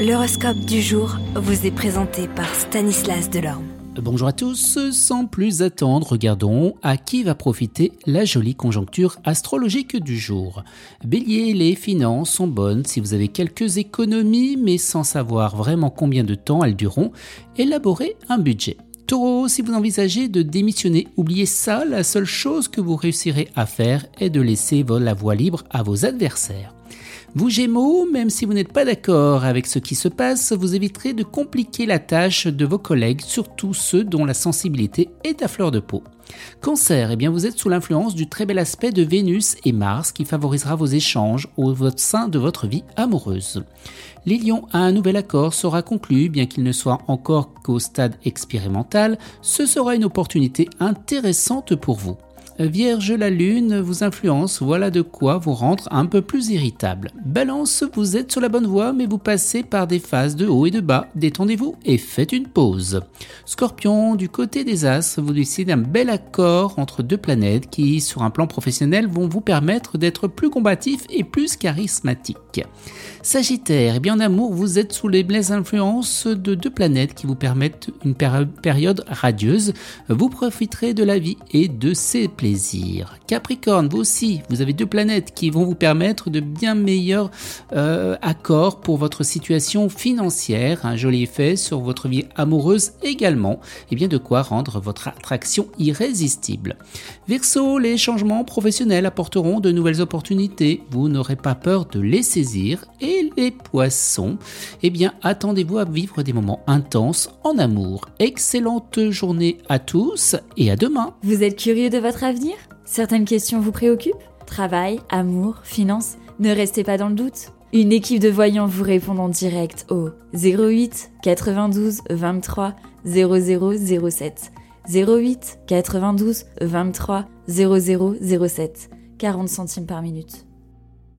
L'horoscope du jour vous est présenté par Stanislas Delorme. Bonjour à tous, sans plus attendre, regardons à qui va profiter la jolie conjoncture astrologique du jour. Bélier, les finances sont bonnes si vous avez quelques économies mais sans savoir vraiment combien de temps elles dureront, élaborez un budget. Taureau, si vous envisagez de démissionner, oubliez ça, la seule chose que vous réussirez à faire est de laisser la voie libre à vos adversaires. Vous Gémeaux, même si vous n'êtes pas d'accord avec ce qui se passe, vous éviterez de compliquer la tâche de vos collègues, surtout ceux dont la sensibilité est à fleur de peau. Cancer, eh bien vous êtes sous l'influence du très bel aspect de Vénus et Mars qui favorisera vos échanges au sein de votre vie amoureuse. Les lions, un nouvel accord sera conclu, bien qu'il ne soit encore qu'au stade expérimental, ce sera une opportunité intéressante pour vous. Vierge, la lune vous influence, voilà de quoi vous rendre un peu plus irritable. Balance, vous êtes sur la bonne voie, mais vous passez par des phases de haut et de bas. Détendez-vous et faites une pause. Scorpion, du côté des As, vous décidez un bel accord entre deux planètes qui, sur un plan professionnel, vont vous permettre d'être plus combatif et plus charismatique. Sagittaire, eh bien en amour, vous êtes sous les blesses influences de deux planètes qui vous permettent une période radieuse. Vous profiterez de la vie et de ses plaisirs Capricorne, vous aussi, vous avez deux planètes qui vont vous permettre de bien meilleurs euh, accords pour votre situation financière, un joli effet sur votre vie amoureuse également, et bien de quoi rendre votre attraction irrésistible. Verseau, les changements professionnels apporteront de nouvelles opportunités, vous n'aurez pas peur de les saisir, et les poissons, eh bien attendez-vous à vivre des moments intenses en amour. Excellente journée à tous et à demain. Vous êtes curieux de votre Certaines questions vous préoccupent? Travail, amour, finances Ne restez pas dans le doute. Une équipe de voyants vous répond en direct au 08 92 23 0007. 08 92 23 0007. 40 centimes par minute.